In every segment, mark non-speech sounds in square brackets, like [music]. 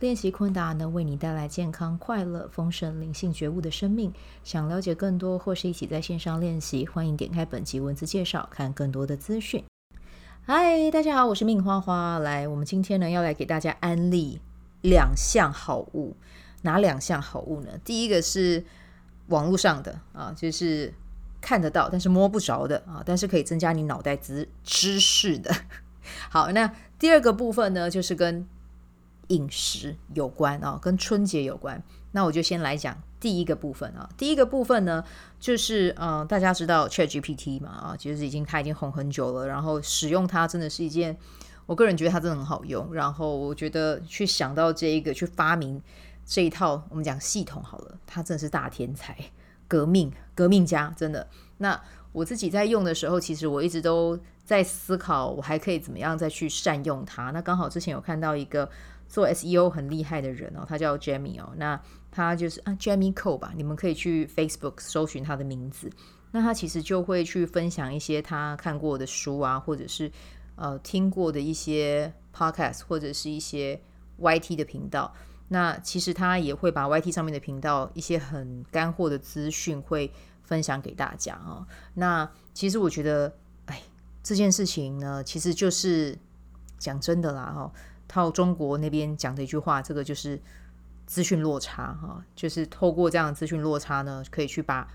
练习昆达能为你带来健康、快乐、丰盛、灵性觉悟的生命。想了解更多或是一起在线上练习，欢迎点开本集文字介绍，看更多的资讯。嗨，大家好，我是命花花。来，我们今天呢要来给大家安利两项好物。哪两项好物呢？第一个是网络上的啊，就是看得到但是摸不着的啊，但是可以增加你脑袋知知识的。[laughs] 好，那第二个部分呢，就是跟饮食有关啊，跟春节有关。那我就先来讲第一个部分啊。第一个部分呢，就是呃，大家知道 ChatGPT 嘛啊，其实已经它已经红很久了。然后使用它真的是一件，我个人觉得它真的很好用。然后我觉得去想到这一个，去发明这一套我们讲系统好了，它真的是大天才、革命、[laughs] 革命家，真的。那我自己在用的时候，其实我一直都在思考，我还可以怎么样再去善用它。那刚好之前有看到一个。做 SEO 很厉害的人哦，他叫 Jamie 哦，那他就是啊 Jamie Cole 吧，你们可以去 Facebook 搜寻他的名字。那他其实就会去分享一些他看过的书啊，或者是呃听过的一些 Podcast，或者是一些 YT 的频道。那其实他也会把 YT 上面的频道一些很干货的资讯会分享给大家、哦。那其实我觉得，哎，这件事情呢，其实就是讲真的啦，哈、套。中国那边讲的一句话，这个就是资讯落差哈，就是透过这样的资讯落差呢，可以去把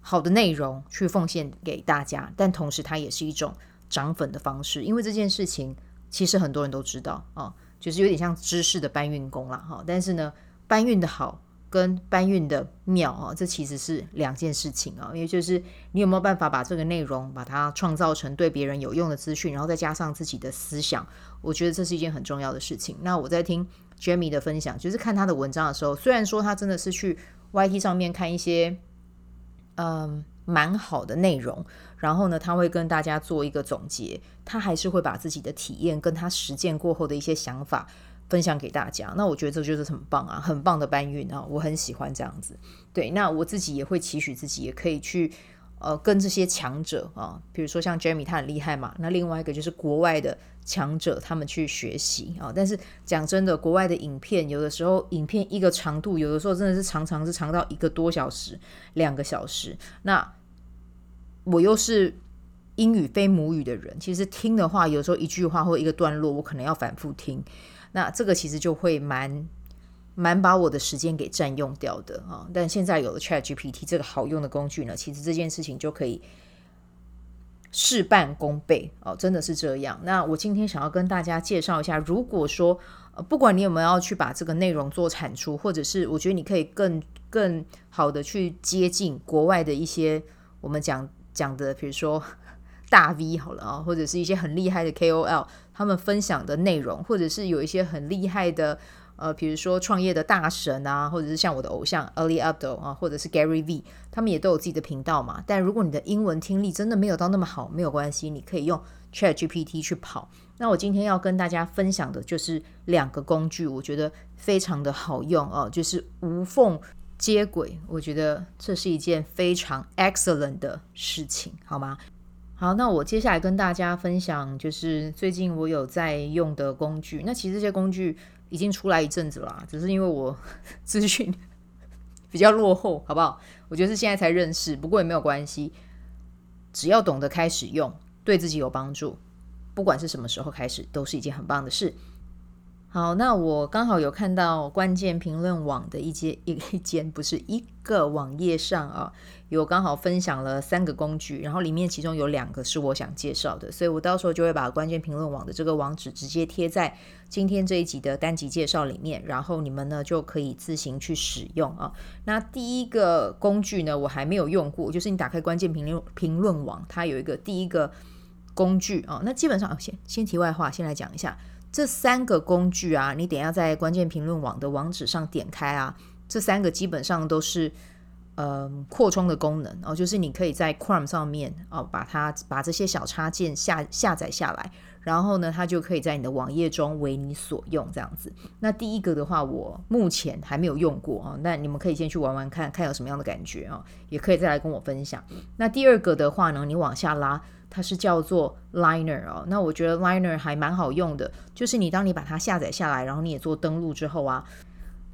好的内容去奉献给大家，但同时它也是一种涨粉的方式，因为这件事情其实很多人都知道啊，就是有点像知识的搬运工啦哈，但是呢，搬运的好。跟搬运的妙啊，这其实是两件事情啊，也就是你有没有办法把这个内容把它创造成对别人有用的资讯，然后再加上自己的思想，我觉得这是一件很重要的事情。那我在听 Jamie 的分享，就是看他的文章的时候，虽然说他真的是去 YT 上面看一些嗯蛮好的内容，然后呢，他会跟大家做一个总结，他还是会把自己的体验跟他实践过后的一些想法。分享给大家，那我觉得这就是很棒啊，很棒的搬运啊，我很喜欢这样子。对，那我自己也会期许自己也可以去呃跟这些强者啊，比如说像 Jamie 他很厉害嘛，那另外一个就是国外的强者他们去学习啊。但是讲真的，国外的影片有的时候影片一个长度，有的时候真的是常常是长到一个多小时、两个小时。那我又是英语非母语的人，其实听的话，有时候一句话或一个段落，我可能要反复听。那这个其实就会蛮蛮把我的时间给占用掉的啊！但现在有了 ChatGPT 这个好用的工具呢，其实这件事情就可以事半功倍哦，真的是这样。那我今天想要跟大家介绍一下，如果说不管你有没有要去把这个内容做产出，或者是我觉得你可以更更好的去接近国外的一些我们讲讲的，比如说。[laughs] 大 V 好了啊，或者是一些很厉害的 KOL，他们分享的内容，或者是有一些很厉害的呃，比如说创业的大神啊，或者是像我的偶像 Ali Abdaal 啊，或者是 Gary V，他们也都有自己的频道嘛。但如果你的英文听力真的没有到那么好，没有关系，你可以用 ChatGPT 去跑。那我今天要跟大家分享的就是两个工具，我觉得非常的好用哦，就是无缝接轨，我觉得这是一件非常 excellent 的事情，好吗？好，那我接下来跟大家分享，就是最近我有在用的工具。那其实这些工具已经出来一阵子了，只是因为我 [laughs] 资讯 [laughs] 比较落后，好不好？我觉得是现在才认识，不过也没有关系，只要懂得开始用，对自己有帮助，不管是什么时候开始，都是一件很棒的事。好，那我刚好有看到关键评论网的一间一一间不是一个网页上啊，有刚好分享了三个工具，然后里面其中有两个是我想介绍的，所以我到时候就会把关键评论网的这个网址直接贴在今天这一集的单集介绍里面，然后你们呢就可以自行去使用啊。那第一个工具呢，我还没有用过，就是你打开关键评论评论网，它有一个第一个工具啊。那基本上先先题外话，先来讲一下。这三个工具啊，你等下在关键评论网的网址上点开啊，这三个基本上都是呃扩充的功能哦，就是你可以在 Chrome 上面哦，把它把这些小插件下下载下来。然后呢，它就可以在你的网页中为你所用，这样子。那第一个的话，我目前还没有用过啊，那你们可以先去玩玩看看有什么样的感觉啊，也可以再来跟我分享。那第二个的话呢，你往下拉，它是叫做 Liner 哦。那我觉得 Liner 还蛮好用的，就是你当你把它下载下来，然后你也做登录之后啊，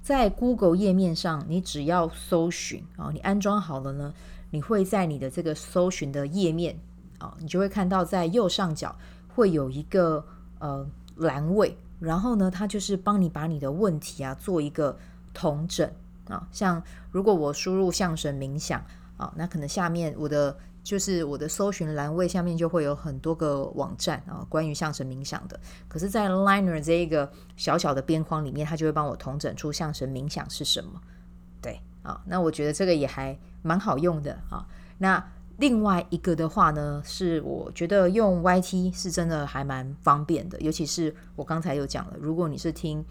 在 Google 页面上，你只要搜寻啊，你安装好了呢，你会在你的这个搜寻的页面啊，你就会看到在右上角。会有一个呃栏位，然后呢，它就是帮你把你的问题啊做一个统整啊。像如果我输入相声冥想啊，那可能下面我的就是我的搜寻栏位下面就会有很多个网站啊，关于象神冥想的。可是，在 Liner 这一个小小的边框里面，它就会帮我统整出象神冥想是什么。对啊，那我觉得这个也还蛮好用的啊。那另外一个的话呢，是我觉得用 YT 是真的还蛮方便的，尤其是我刚才有讲了，如果你是听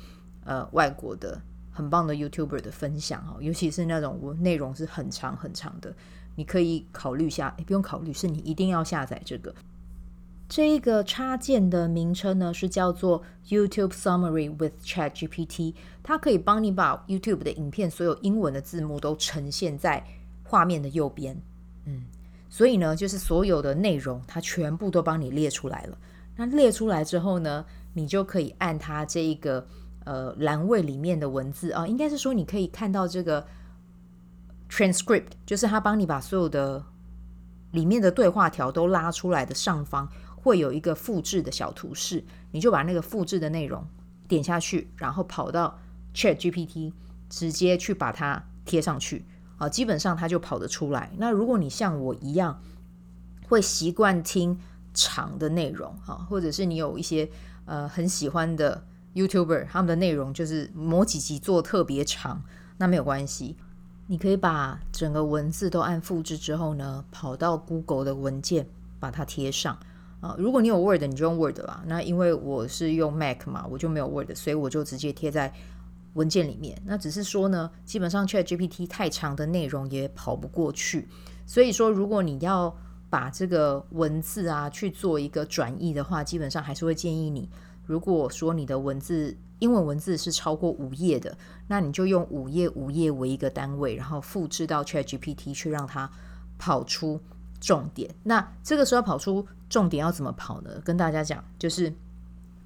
呃外国的很棒的 YouTuber 的分享哦，尤其是那种内容是很长很长的，你可以考虑一下，诶，不用考虑，是你一定要下载这个。这一个插件的名称呢是叫做 YouTube Summary with ChatGPT，它可以帮你把 YouTube 的影片所有英文的字幕都呈现在画面的右边，嗯。所以呢，就是所有的内容，它全部都帮你列出来了。那列出来之后呢，你就可以按它这一个呃栏位里面的文字啊，应该是说你可以看到这个 transcript，就是他帮你把所有的里面的对话条都拉出来的上方会有一个复制的小图示，你就把那个复制的内容点下去，然后跑到 ChatGPT，直接去把它贴上去。啊，基本上它就跑得出来。那如果你像我一样会习惯听长的内容，哈，或者是你有一些呃很喜欢的 YouTuber，他们的内容就是某几集做特别长，那没有关系，你可以把整个文字都按复制之后呢，跑到 Google 的文件把它贴上。啊，如果你有 Word，你就用 Word 吧。那因为我是用 Mac 嘛，我就没有 Word，所以我就直接贴在。文件里面，那只是说呢，基本上 ChatGPT 太长的内容也跑不过去，所以说如果你要把这个文字啊去做一个转译的话，基本上还是会建议你，如果说你的文字英文文字是超过五页的，那你就用五页五页为一个单位，然后复制到 ChatGPT 去让它跑出重点。那这个时候跑出重点要怎么跑呢？跟大家讲，就是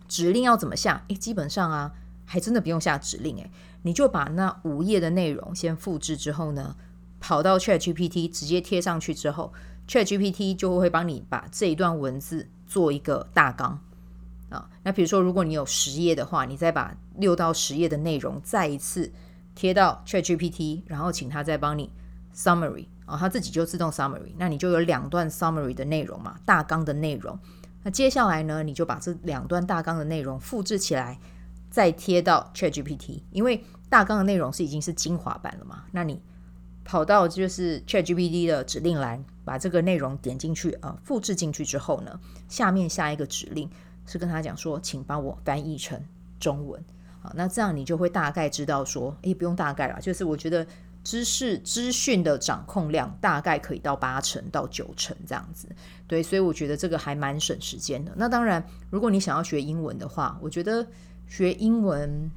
指令要怎么下？诶，基本上啊。还真的不用下指令诶，你就把那五页的内容先复制之后呢，跑到 ChatGPT 直接贴上去之后，ChatGPT 就会帮你把这一段文字做一个大纲啊。那比如说，如果你有十页的话，你再把六到十页的内容再一次贴到 ChatGPT，然后请他再帮你 summary 啊，他自己就自动 summary。那你就有两段 summary 的内容嘛，大纲的内容。那接下来呢，你就把这两段大纲的内容复制起来。再贴到 ChatGPT，因为大纲的内容是已经是精华版了嘛，那你跑到就是 ChatGPT 的指令栏，把这个内容点进去啊，复制进去之后呢，下面下一个指令是跟他讲说，请帮我翻译成中文。好，那这样你就会大概知道说，诶，不用大概了，就是我觉得知识资讯的掌控量大概可以到八成到九成这样子。对，所以我觉得这个还蛮省时间的。那当然，如果你想要学英文的话，我觉得。学英文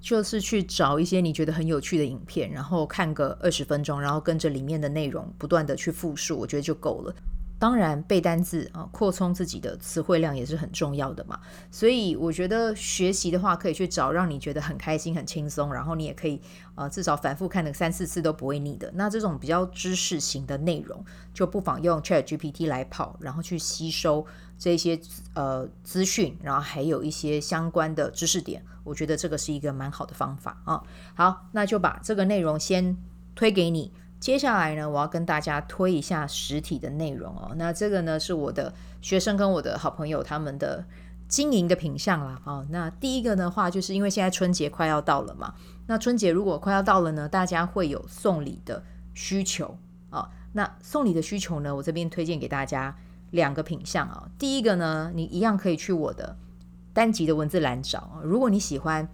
就是去找一些你觉得很有趣的影片，然后看个二十分钟，然后跟着里面的内容不断的去复述，我觉得就够了。当然，背单字啊，扩充自己的词汇量也是很重要的嘛。所以我觉得学习的话，可以去找让你觉得很开心、很轻松，然后你也可以呃至少反复看个三四次都不会腻的。那这种比较知识型的内容，就不妨用 ChatGPT 来跑，然后去吸收这些呃资讯，然后还有一些相关的知识点。我觉得这个是一个蛮好的方法啊。好，那就把这个内容先推给你。接下来呢，我要跟大家推一下实体的内容哦。那这个呢，是我的学生跟我的好朋友他们的经营的品相啦。哦，那第一个的话，就是因为现在春节快要到了嘛。那春节如果快要到了呢，大家会有送礼的需求啊。那送礼的需求呢，我这边推荐给大家两个品相啊。第一个呢，你一样可以去我的单集的文字栏找。如果你喜欢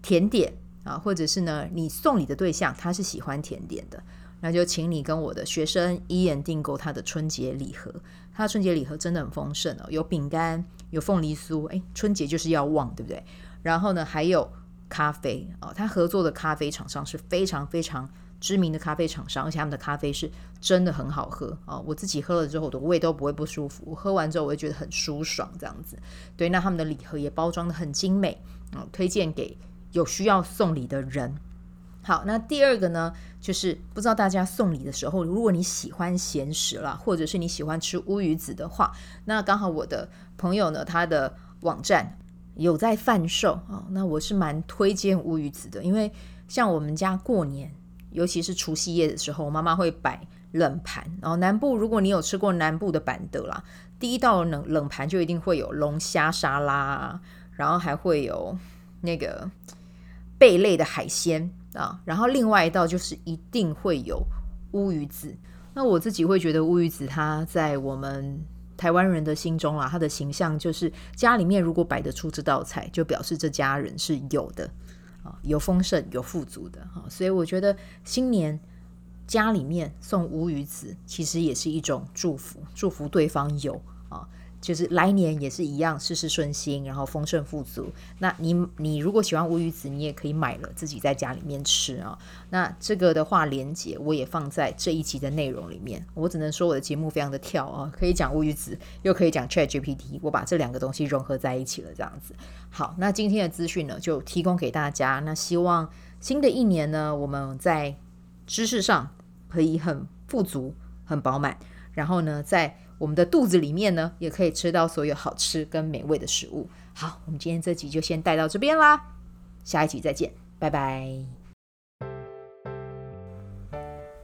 甜点啊，或者是呢，你送礼的对象他是喜欢甜点的，那就请你跟我的学生一眼订购他的春节礼盒。他的春节礼盒真的很丰盛哦，有饼干，有凤梨酥，哎，春节就是要旺，对不对？然后呢，还有咖啡哦，他合作的咖啡厂商是非常非常知名的咖啡厂商，而且他们的咖啡是真的很好喝哦。我自己喝了之后，我的胃都不会不舒服，我喝完之后我会觉得很舒爽，这样子。对，那他们的礼盒也包装得很精美，嗯，推荐给。有需要送礼的人，好，那第二个呢，就是不知道大家送礼的时候，如果你喜欢咸食啦，或者是你喜欢吃乌鱼子的话，那刚好我的朋友呢，他的网站有在贩售啊，那我是蛮推荐乌鱼子的，因为像我们家过年，尤其是除夕夜的时候，我妈妈会摆冷盘，然后南部如果你有吃过南部的板德啦，第一道冷冷盘就一定会有龙虾沙拉，然后还会有那个。贝类的海鲜啊，然后另外一道就是一定会有乌鱼子。那我自己会觉得乌鱼子它在我们台湾人的心中啊，它的形象就是家里面如果摆得出这道菜，就表示这家人是有的啊，有丰盛、有富足的哈。所以我觉得新年家里面送乌鱼子，其实也是一种祝福，祝福对方有啊。就是来年也是一样，事事顺心，然后丰盛富足。那你你如果喜欢乌鱼子，你也可以买了自己在家里面吃啊。那这个的话，连结我也放在这一集的内容里面。我只能说我的节目非常的跳啊，可以讲乌鱼子，又可以讲 ChatGPT，我把这两个东西融合在一起了，这样子。好，那今天的资讯呢，就提供给大家。那希望新的一年呢，我们在知识上可以很富足、很饱满，然后呢，在我们的肚子里面呢，也可以吃到所有好吃跟美味的食物。好，我们今天这集就先带到这边啦，下一集再见，拜拜。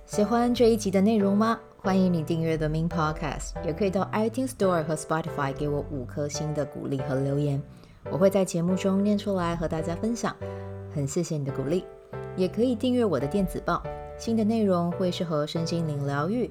喜欢这一集的内容吗？欢迎你订阅 The Min Podcast，也可以到 iTunes Store 和 Spotify 给我五颗星的鼓励和留言，我会在节目中念出来和大家分享。很谢谢你的鼓励，也可以订阅我的电子报。新的内容会是和身心灵疗愈、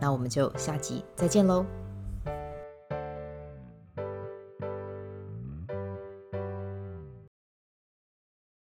那我们就下集再见喽。